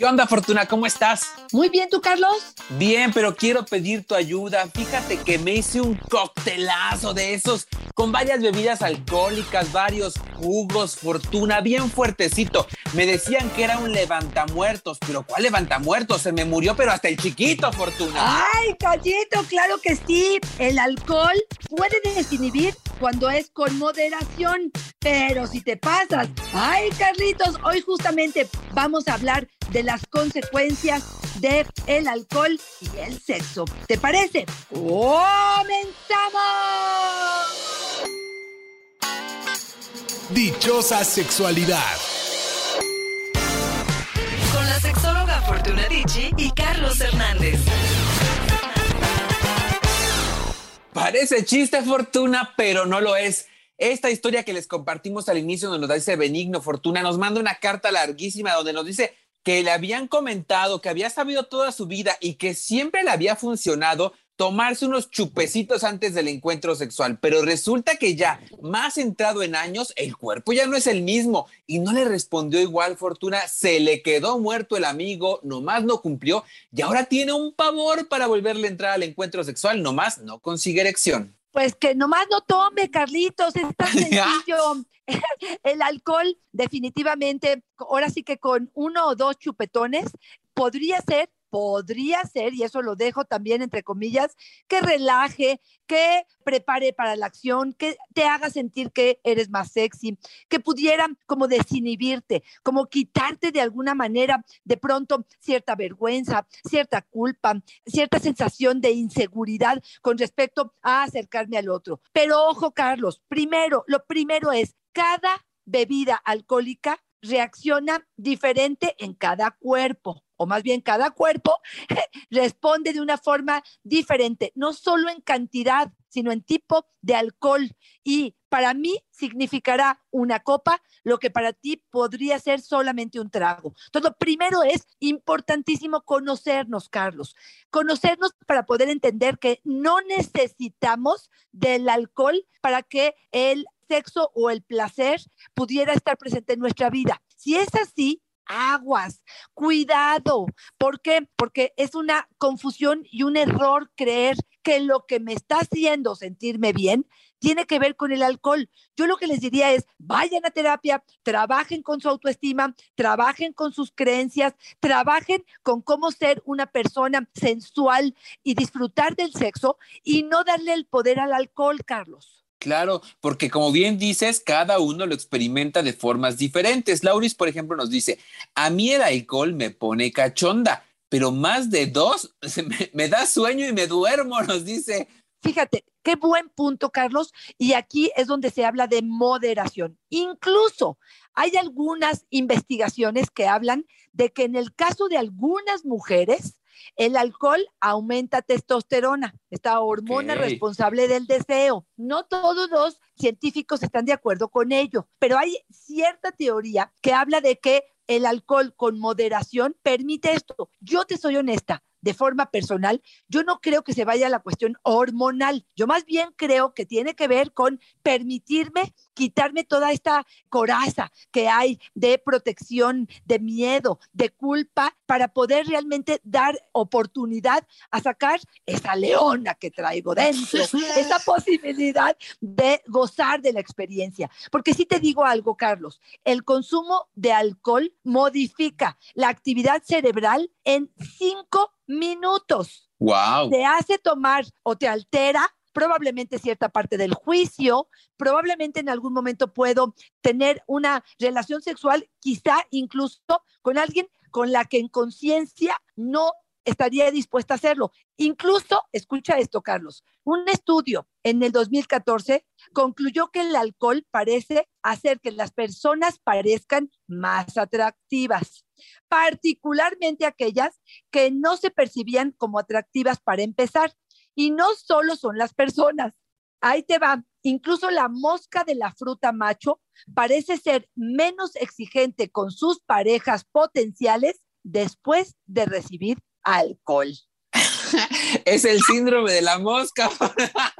¿Qué onda, Fortuna? ¿Cómo estás? Muy bien, ¿tú, Carlos? Bien, pero quiero pedir tu ayuda. Fíjate que me hice un coctelazo de esos con varias bebidas alcohólicas, varios jugos, Fortuna, bien fuertecito. Me decían que era un levantamuertos, pero ¿cuál levantamuertos? Se me murió, pero hasta el chiquito, Fortuna. Ay, Callito, claro que sí. El alcohol puede desinhibir cuando es con moderación, pero si te pasas, ay, Carlitos, hoy justamente vamos a hablar de las consecuencias de el alcohol y el sexo. ¿Te parece? ¡Comenzamos! Dichosa sexualidad. Con la sexóloga Fortuna Dicci y Carlos Hernández. Parece chiste, Fortuna, pero no lo es. Esta historia que les compartimos al inicio nos da ese benigno Fortuna, nos manda una carta larguísima donde nos dice que le habían comentado que había sabido toda su vida y que siempre le había funcionado tomarse unos chupecitos antes del encuentro sexual, pero resulta que ya más entrado en años, el cuerpo ya no es el mismo y no le respondió igual Fortuna, se le quedó muerto el amigo, nomás no cumplió y ahora tiene un pavor para volverle a entrar al encuentro sexual, nomás no consigue erección. Pues que nomás no tome, Carlitos, es tan sencillo. El alcohol, definitivamente, ahora sí que con uno o dos chupetones, podría ser podría ser, y eso lo dejo también entre comillas, que relaje, que prepare para la acción, que te haga sentir que eres más sexy, que pudiera como desinhibirte, como quitarte de alguna manera de pronto cierta vergüenza, cierta culpa, cierta sensación de inseguridad con respecto a acercarme al otro. Pero ojo, Carlos, primero, lo primero es, cada bebida alcohólica reacciona diferente en cada cuerpo o más bien cada cuerpo, responde de una forma diferente, no solo en cantidad, sino en tipo de alcohol. Y para mí significará una copa lo que para ti podría ser solamente un trago. Entonces, lo primero es importantísimo conocernos, Carlos. Conocernos para poder entender que no necesitamos del alcohol para que el sexo o el placer pudiera estar presente en nuestra vida. Si es así, aguas, cuidado. ¿Por qué? Porque es una confusión y un error creer que lo que me está haciendo sentirme bien tiene que ver con el alcohol. Yo lo que les diría es, vayan a terapia, trabajen con su autoestima, trabajen con sus creencias, trabajen con cómo ser una persona sensual y disfrutar del sexo y no darle el poder al alcohol, Carlos. Claro, porque como bien dices, cada uno lo experimenta de formas diferentes. Lauris, por ejemplo, nos dice, a mí el alcohol me pone cachonda, pero más de dos me, me da sueño y me duermo, nos dice. Fíjate, qué buen punto, Carlos. Y aquí es donde se habla de moderación. Incluso hay algunas investigaciones que hablan de que en el caso de algunas mujeres, el alcohol aumenta testosterona, esta hormona responsable del deseo. No todos los científicos están de acuerdo con ello, pero hay cierta teoría que habla de que el alcohol con moderación permite esto. Yo te soy honesta, de forma personal, yo no creo que se vaya a la cuestión hormonal. Yo más bien creo que tiene que ver con permitirme quitarme toda esta coraza que hay de protección, de miedo, de culpa, para poder realmente dar oportunidad a sacar esa leona que traigo dentro, esa posibilidad de gozar de la experiencia. Porque si te digo algo, Carlos, el consumo de alcohol modifica la actividad cerebral en cinco minutos. Wow. Te hace tomar o te altera probablemente cierta parte del juicio, probablemente en algún momento puedo tener una relación sexual, quizá incluso con alguien con la que en conciencia no estaría dispuesta a hacerlo. Incluso, escucha esto, Carlos, un estudio en el 2014 concluyó que el alcohol parece hacer que las personas parezcan más atractivas, particularmente aquellas que no se percibían como atractivas para empezar. Y no solo son las personas, ahí te va, incluso la mosca de la fruta macho parece ser menos exigente con sus parejas potenciales después de recibir alcohol. es el síndrome de la mosca.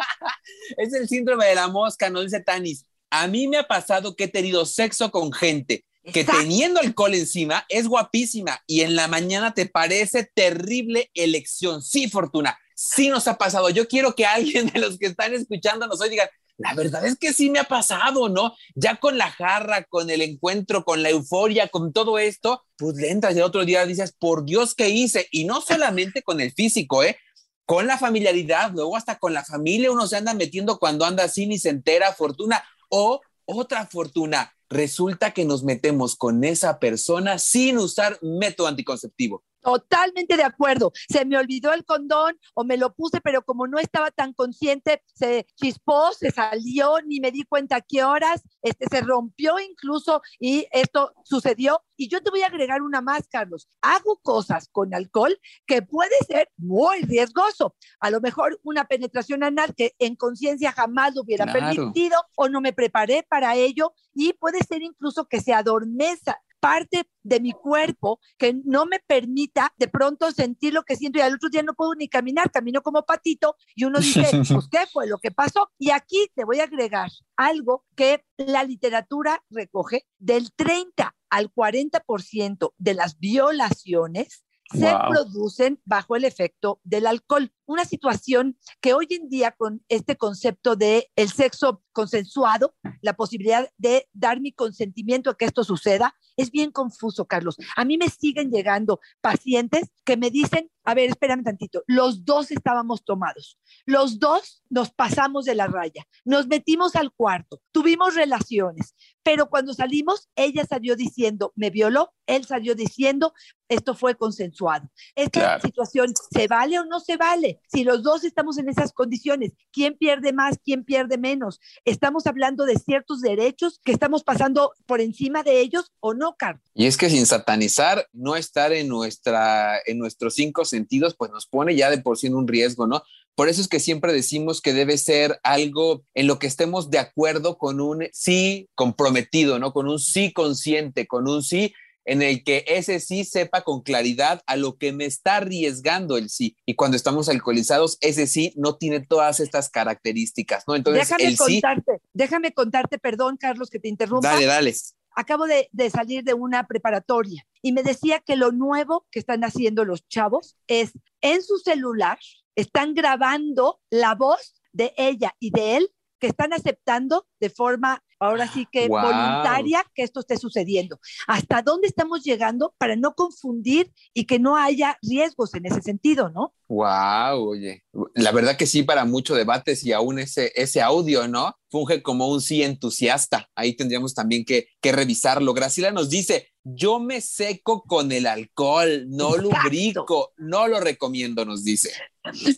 es el síndrome de la mosca, nos dice Tanis. A mí me ha pasado que he tenido sexo con gente que Exacto. teniendo alcohol encima es guapísima y en la mañana te parece terrible elección. Sí, Fortuna, sí nos ha pasado. Yo quiero que alguien de los que están escuchándonos hoy digan, la verdad es que sí me ha pasado, ¿no? Ya con la jarra, con el encuentro, con la euforia, con todo esto, pues le entras y el otro día dices, por Dios, ¿qué hice? Y no solamente con el físico, ¿eh? Con la familiaridad, luego hasta con la familia uno se anda metiendo cuando anda así ni se entera, fortuna. O otra fortuna, resulta que nos metemos con esa persona sin usar método anticonceptivo. Totalmente de acuerdo. Se me olvidó el condón o me lo puse, pero como no estaba tan consciente, se chispó, se salió, ni me di cuenta a qué horas, este, se rompió incluso y esto sucedió. Y yo te voy a agregar una más, Carlos. Hago cosas con alcohol que puede ser muy riesgoso. A lo mejor una penetración anal que en conciencia jamás lo hubiera Claro. permitido o no me preparé para ello y puede ser incluso que se adormeza parte de mi cuerpo que no me permita de pronto sentir lo que siento y al otro día no puedo ni caminar, camino como patito y uno dice, pues qué fue lo que pasó. Y aquí te voy a agregar algo que la literatura recoge del 30 al 40% de las violaciones se Wow. producen bajo el efecto del alcohol. Una situación que hoy en día con este concepto de el sexo consensuado, la posibilidad de dar mi consentimiento a que esto suceda, es bien confuso, Carlos. A mí me siguen llegando pacientes que me dicen, a ver, espérame tantito, los dos estábamos tomados, los dos nos pasamos de la raya, nos metimos al cuarto, tuvimos relaciones, pero cuando salimos, ella salió diciendo, me violó, él salió diciendo, esto fue consensuado. Esta Claro. situación, ¿se vale o no se vale? Si los dos estamos en esas condiciones, ¿quién pierde más, quién pierde menos? ¿Estamos hablando de ciertos derechos que estamos pasando por encima de ellos o no, Carlos? Y es que sin satanizar, no estar en, nuestra, en nuestros cinco sentidos, pues nos pone ya de por sí en un riesgo, ¿no? Por eso es que siempre decimos que debe ser algo en lo que estemos de acuerdo con un sí comprometido, ¿no? Con un sí consciente, con un sí en el que ese sí sepa con claridad a lo que me está arriesgando el sí. Y cuando estamos alcoholizados, ese sí no tiene todas estas características, ¿no? Entonces, déjame el sí, contarte, déjame contarte, perdón, Carlos, que te interrumpa. dale, dale. acabo de, de salir de una preparatoria y me decía que lo nuevo que están haciendo los chavos es en su celular, están grabando la voz de ella y de él que están aceptando de forma, ahora sí que Wow. voluntaria, que esto esté sucediendo. ¿Hasta dónde estamos llegando para no confundir y que no haya riesgos en ese sentido, no? Wow, oye, la verdad que sí, para mucho debates y aún ese, ese audio, ¿no? Funge como un sí entusiasta. Ahí tendríamos también que, que revisarlo. Graciela nos dice, yo me seco con el alcohol, no Exacto. lubrico, no lo recomiendo, nos dice.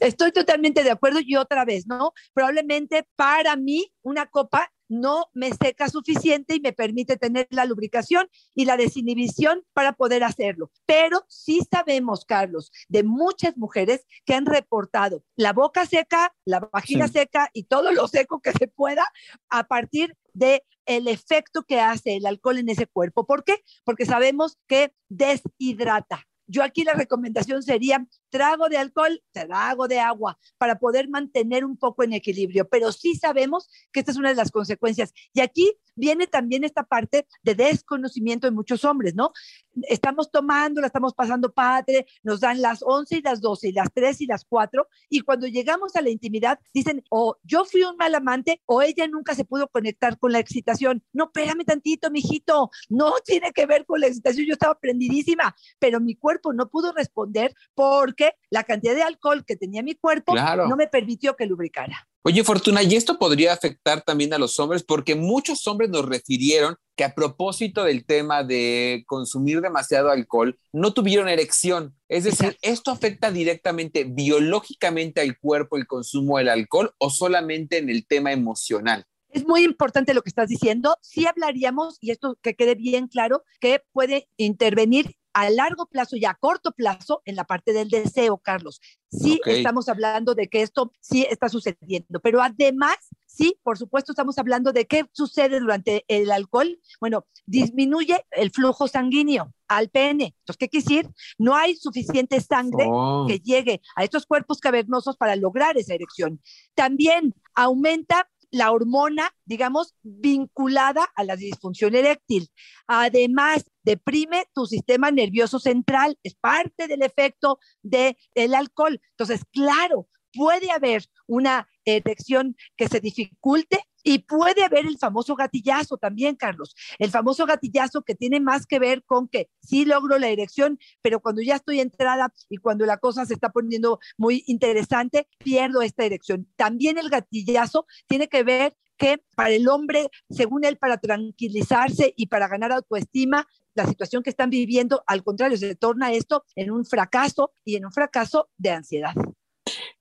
Estoy totalmente de acuerdo y otra vez, ¿no? Probablemente para mí una copa no me seca suficiente y me permite tener la lubricación y la desinhibición para poder hacerlo. Pero sí sabemos, Carlos, de muchas mujeres que han reportado la boca seca, la vagina Sí. seca y todo lo seco que se pueda a partir de el efecto que hace el alcohol en ese cuerpo. ¿Por qué? Porque sabemos que deshidrata. Yo aquí la recomendación sería trago de alcohol, trago de agua, para poder mantener un poco en equilibrio. Pero sí sabemos que esta es una de las consecuencias. Y aquí viene también esta parte de desconocimiento de muchos hombres, ¿no? Estamos tomando, la estamos pasando padre, nos dan las 11 y las 12 y las 3 y las 4, y cuando llegamos a la intimidad dicen, o yo fui un mal amante o ella nunca se pudo conectar con la excitación. No, espérame tantito, mijito, no tiene que ver con la excitación, yo estaba prendidísima, pero mi cuerpo no pudo responder porque la cantidad de alcohol que tenía mi cuerpo Claro. no me permitió que lubricara. Oye, Fortuna, ¿y esto podría afectar también a los hombres? Porque muchos hombres nos refirieron que a propósito del tema de consumir demasiado alcohol, no tuvieron erección. Es decir, ¿esto afecta directamente biológicamente al cuerpo el consumo del alcohol o solamente en el tema emocional? Es muy importante lo que estás diciendo. Sí hablaríamos, y esto que quede bien claro, que puede intervenir a largo plazo y a corto plazo en la parte del deseo, Carlos. Sí estamos hablando de que esto sí está sucediendo, pero además, sí, por supuesto, estamos hablando de qué sucede durante el alcohol. Bueno, disminuye el flujo sanguíneo al pene. Entonces, ¿qué quiere decir? No hay suficiente sangre Oh. que llegue a estos cuerpos cavernosos para lograr esa erección. También aumenta la hormona, digamos, vinculada a la disfunción eréctil. Además, deprime tu sistema nervioso central, es parte del efecto del alcohol. Entonces, claro, puede haber una erección que se dificulte y puede haber el famoso gatillazo también, Carlos. El famoso gatillazo que tiene más que ver con que sí logro la erección, pero cuando ya estoy entrada y cuando la cosa se está poniendo muy interesante, pierdo esta erección. También el gatillazo tiene que ver que para el hombre, según él, para tranquilizarse y para ganar autoestima, la situación que están viviendo, al contrario, se torna esto en un fracaso y en un fracaso de ansiedad.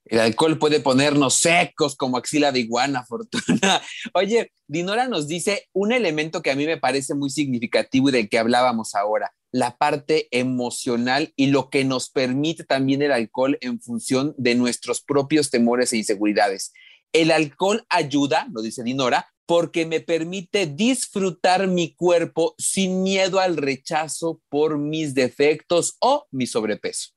El alcohol puede ponernos secos como axila de iguana, Fortuna. Oye, Dinora nos dice un elemento que a mí me parece muy significativo y del que hablábamos ahora, la parte emocional y lo que nos permite también el alcohol en función de nuestros propios temores e inseguridades. El alcohol ayuda, lo dice Dinora, porque me permite disfrutar mi cuerpo sin miedo al rechazo por mis defectos o mi sobrepeso.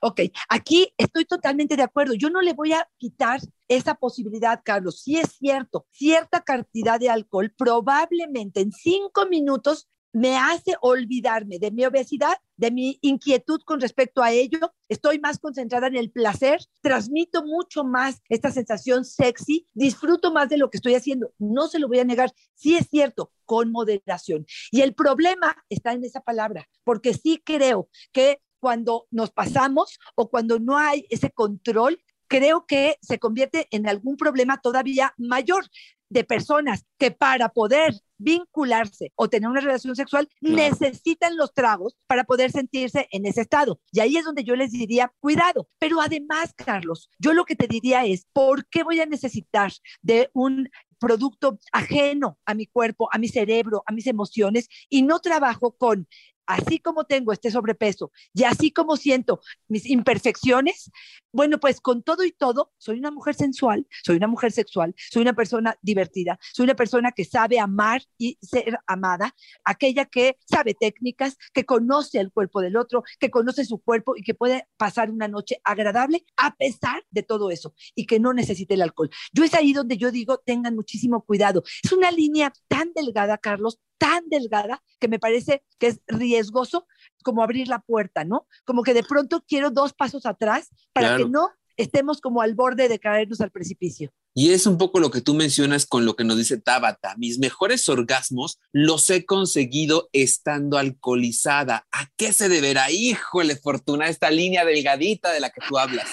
Ok, aquí estoy totalmente de acuerdo. Yo no le voy a quitar esa posibilidad, Carlos. Si es cierto, cierta cantidad de alcohol probablemente en cinco minutos me hace olvidarme de mi obesidad, de mi inquietud con respecto a ello. Estoy más concentrada en el placer, transmito mucho más esta sensación sexy, disfruto más de lo que estoy haciendo. No se lo voy a negar. Sí es cierto, con moderación. Y el problema está en esa palabra, porque sí creo que cuando nos pasamos o cuando no hay ese control, creo que se convierte en algún problema todavía mayor de personas que para poder vincularse o tener una relación sexual necesitan los tragos para poder sentirse en ese estado. Y ahí es donde yo les diría, cuidado. Pero además, Carlos, yo lo que te diría es, ¿por qué voy a necesitar de un producto ajeno a mi cuerpo, a mi cerebro, a mis emociones y no trabajo con así como tengo este sobrepeso y así como siento mis imperfecciones, bueno, pues con todo y todo, soy una mujer sensual, soy una mujer sexual, soy una persona divertida, soy una persona que sabe amar y ser amada, aquella que sabe técnicas, que conoce el cuerpo del otro, que conoce su cuerpo y que puede pasar una noche agradable a pesar de todo eso y que no necesite el alcohol. Yo es ahí donde yo digo, tengan muchísimo cuidado. Es una línea tan delgada, Carlos, tan delgada que me parece que es riesgoso como abrir la puerta, ¿no? Como que de pronto quiero dos pasos atrás para Claro. que no estemos como al borde de caernos al precipicio. Y es un poco lo que tú mencionas con lo que nos dice Tabata. Mis mejores orgasmos los he conseguido estando alcoholizada. ¿A qué se deberá? Híjole, Fortuna, esta línea delgadita de la que tú hablas.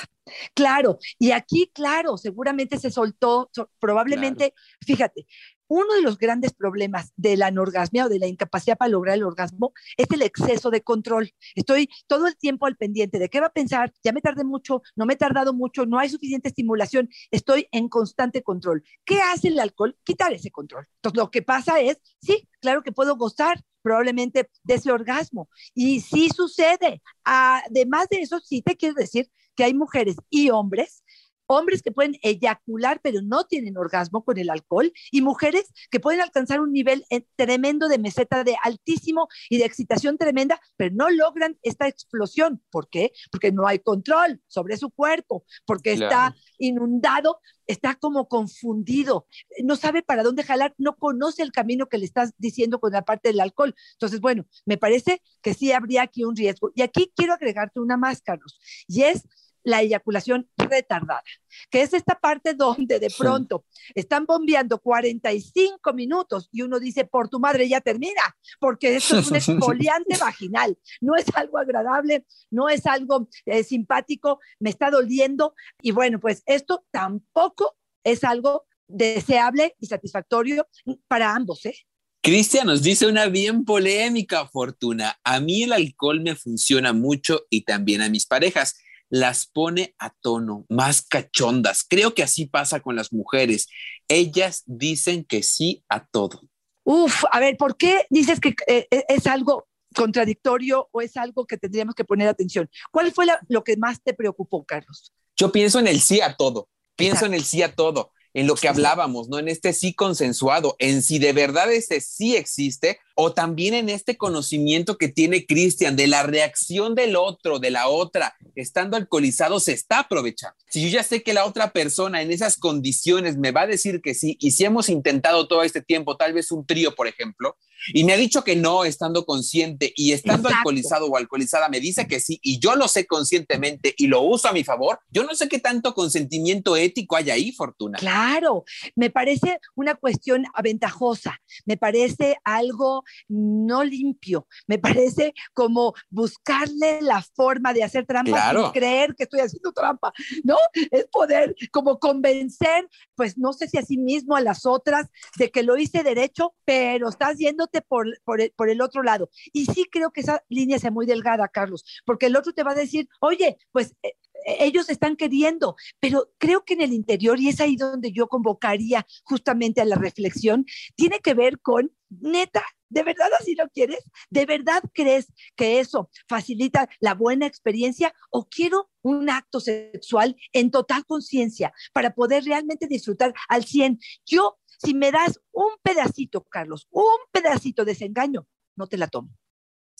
Claro, y aquí, claro, seguramente se soltó, so- probablemente, fíjate, uno de los grandes problemas de la anorgasmia o de la incapacidad para lograr el orgasmo es el exceso de control. Estoy todo el tiempo al pendiente de qué va a pensar, ya me tardé mucho, no me he tardado mucho, no hay suficiente estimulación, estoy en constante control. ¿Qué hace el alcohol? Quitar ese control. Entonces, lo que pasa es, sí, claro que puedo gozar probablemente de ese orgasmo. Y sí sucede. Además de eso, sí te quiero decir que hay mujeres y hombres hombres que pueden eyacular pero no tienen orgasmo con el alcohol y mujeres que pueden alcanzar un nivel eh, tremendo de meseta de altísimo y de excitación tremenda, pero no logran esta explosión. ¿Por qué? Porque no hay control sobre su cuerpo, porque Claro. está inundado, está como confundido, no sabe para dónde jalar, no conoce el camino que le estás diciendo con la parte del alcohol. Entonces, bueno, me parece que sí habría aquí un riesgo. Y aquí quiero agregarte una más, Carlos, y es la eyaculación retardada, que es esta parte donde de Sí. pronto están bombeando 45 minutos y uno dice, por tu madre ya termina, porque esto es un exfoliante vaginal, no es algo agradable, no es algo eh, simpático, me está doliendo y bueno, pues esto tampoco es algo deseable y satisfactorio para ambos, ¿eh? Cristian nos dice una bien polémica, Fortuna. A mí el alcohol me funciona mucho y también a mis parejas. Las pone a tono, más cachondas. Creo que así pasa con las mujeres. Ellas dicen que sí a todo. Uf, a ver, ¿por qué dices que eh, es algo contradictorio o es algo que tendríamos que poner atención? ¿Cuál fue lo que más te preocupó, Carlos? Yo pienso en el sí a todo. Pienso en el sí a todo en lo que hablábamos, ¿no? En este sí consensuado, en si de verdad ese sí existe o también en este conocimiento que tiene Cristian de la reacción del otro, de la otra, estando alcoholizado, se está aprovechando. Si yo ya sé que la otra persona en esas condiciones me va a decir que sí, y si hemos intentado todo este tiempo, tal vez un trío, por ejemplo, y me ha dicho que no, estando consciente y estando alcoholizado o alcoholizada, me dice que sí, y yo lo sé conscientemente y lo uso a mi favor, yo no sé qué tanto consentimiento ético hay ahí, Fortuna. Claro, me parece una cuestión aventajosa, me parece algo no limpio. Me parece como buscarle la forma de hacer trampa sin creer que estoy haciendo trampa, ¿no? Es poder como convencer, pues no sé si a sí mismo, a las otras, de que lo hice derecho, pero estás yéndote por, por, el, por el otro lado. Y sí creo que esa línea es muy delgada, Carlos, porque el otro te va a decir, oye, pues eh, ellos están queriendo, pero creo que en el interior, y es ahí donde yo convocaría justamente a la reflexión, tiene que ver con, neta, ¿de verdad así lo quieres? ¿De verdad crees que eso facilita la buena experiencia o quiero un acto sexual en total conciencia para poder realmente disfrutar al 100? Yo, si me das un pedacito, Carlos, un pedacito de desengaño, no te la tomo.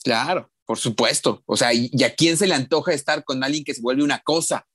Claro. Por supuesto. O sea, ¿y, a quién se le antoja estar con alguien que se vuelve una cosa?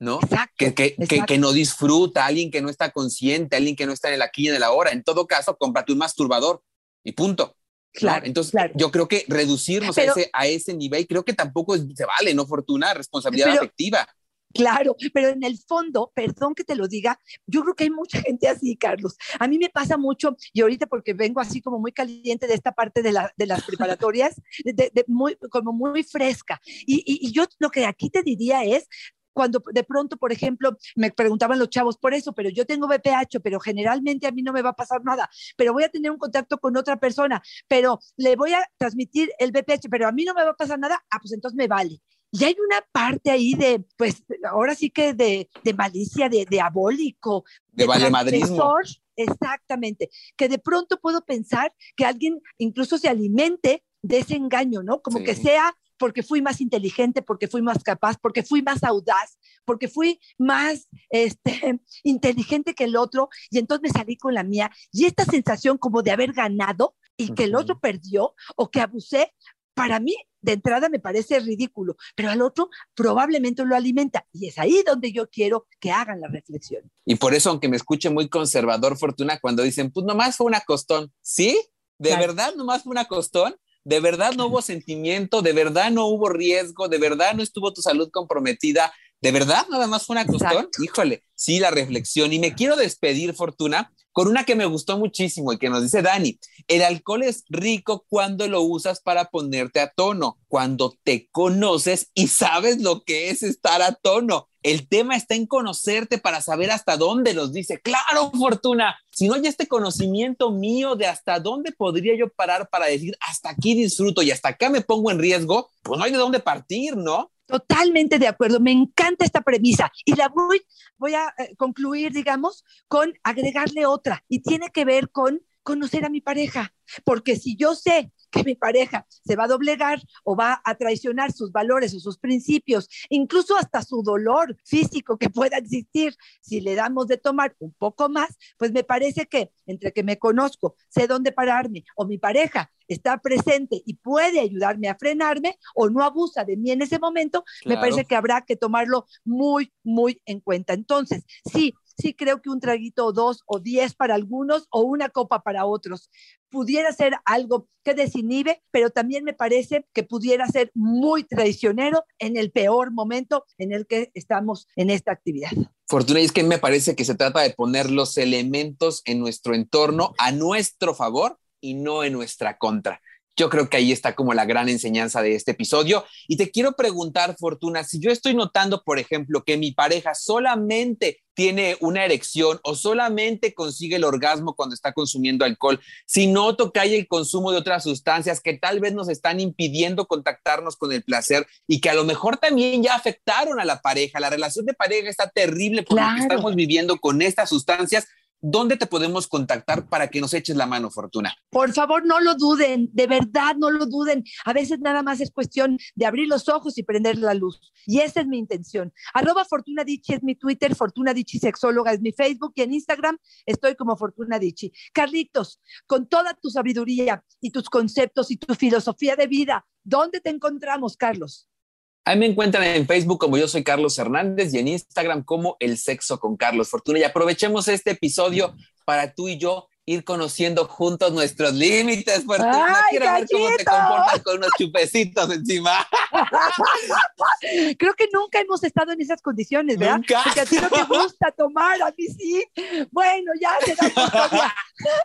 ¿no? que, que, que, no disfruta, alguien que no está consciente, alguien que no está en el aquí y en el ahora. En todo caso, cómprate un masturbador y punto. Claro. Entonces, yo creo que reducirnos a, ese, a ese nivel, creo que tampoco se vale, ¿no? Fortuna, responsabilidad afectiva. Claro, pero en el fondo, perdón que te lo diga, yo creo que hay mucha gente así, Carlos. A mí me pasa mucho, y ahorita porque vengo así como muy caliente de esta parte de, la, de las preparatorias, de, muy, como muy fresca. Y, y, y yo lo que aquí te diría es, cuando de pronto, por ejemplo, me preguntaban los chavos por eso, pero yo tengo BPH, pero generalmente a mí no me va a pasar nada, pero voy a tener un contacto con otra persona, pero le voy a transmitir el BPH, pero a mí no me va a pasar nada, ah, pues entonces me vale. Y hay una parte ahí de, pues, ahora sí que de, de malicia, de diabólico. De, de valemadrismo. Exactamente. Que de pronto puedo pensar que alguien incluso se alimente de ese engaño, ¿no? Como que sea porque fui más inteligente, porque fui más capaz, porque fui más audaz, porque fui más este, inteligente que el otro y entonces me salí con la mía. Y esta sensación como de haber ganado y que el otro perdió o que abusé, para mí de entrada me parece ridículo, pero al otro probablemente lo alimenta y es ahí donde yo quiero que hagan la reflexión. Y por eso, aunque me escuche muy conservador, Fortuna, cuando dicen, pues nomás fue una costón, ¿sí? ¿De verdad nomás fue una costón? ¿De verdad no hubo sentimiento? ¿De verdad no hubo riesgo? ¿De verdad no estuvo tu salud comprometida? ¿De verdad nada más fue una costón? Híjole, sí, la reflexión. Y me quiero despedir, Fortuna, con una que me gustó muchísimo y que nos dice Dani, el alcohol es rico cuando lo usas para ponerte a tono, cuando te conoces y sabes lo que es estar a tono. El tema está en conocerte para saber hasta dónde los dice. Claro, Fortuna, si no hay este conocimiento mío de hasta dónde podría yo parar para decir hasta aquí disfruto y hasta acá me pongo en riesgo, pues no hay de dónde partir, ¿no? Totalmente de acuerdo, me encanta esta premisa. Y la voy, a eh, concluir, digamos, con agregarle otra y tiene que ver con conocer a mi pareja, porque si yo sé que mi pareja se va a doblegar o va a traicionar sus valores o sus principios, incluso hasta su dolor físico que pueda existir, si le damos de tomar un poco más, pues me parece que entre que me conozco, sé dónde pararme o mi pareja está presente y puede ayudarme a frenarme o no abusa de mí en ese momento, me parece que habrá que tomarlo muy, muy en cuenta. Entonces, sí, sí creo que un traguito o dos o diez para algunos o una copa para otros pudiera ser algo que desinhibe, pero también me parece que pudiera ser muy traicionero en el peor momento en el que estamos en esta actividad. Fortuna, y es que me parece que se trata de poner los elementos en nuestro entorno a nuestro favor y no en nuestra contra. Yo creo que ahí está como la gran enseñanza de este episodio. Y te quiero preguntar, Fortuna, si yo estoy notando, por ejemplo, que mi pareja solamente tiene una erección o solamente consigue el orgasmo cuando está consumiendo alcohol, si noto que hay el consumo de otras sustancias que tal vez nos están impidiendo contactarnos con el placer y que a lo mejor también ya afectaron a la pareja, la relación de pareja está terrible porque Claro. estamos viviendo con estas sustancias, ¿dónde te podemos contactar para que nos eches la mano, Fortuna? Por favor, no lo duden, de verdad no lo duden. A veces nada más es cuestión de abrir los ojos y prender la luz. Y esa es mi intención. Arroba Fortuna es mi Twitter, Fortuna Dichi Sexóloga es mi Facebook y en Instagram estoy como Fortuna Dichi. Carlitos, con toda tu sabiduría y tus conceptos y tu filosofía de vida, ¿dónde te encontramos, Carlos? Ahí me encuentran en Facebook como yo soy Carlos Hernández y en Instagram como El Sexo con Carlos Fortuna. Y aprovechemos este episodio para tú y yo ir conociendo juntos nuestros límites, Fortuna. ¡Ay, Quiero ver cómo te gallito! comportas con unos chupecitos encima. Creo que nunca hemos estado en esas condiciones, ¿verdad? Nunca. Porque a ti no te gusta tomar, a mí sí. Bueno, ya se da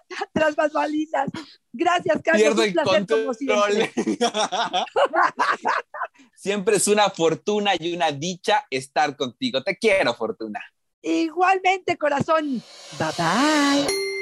tras bambalinas. Gracias, Carlos. Pierdo un el placer como control. siempre. Siempre es una fortuna y una dicha estar contigo. Te quiero, Fortuna. Igualmente, corazón. Bye bye.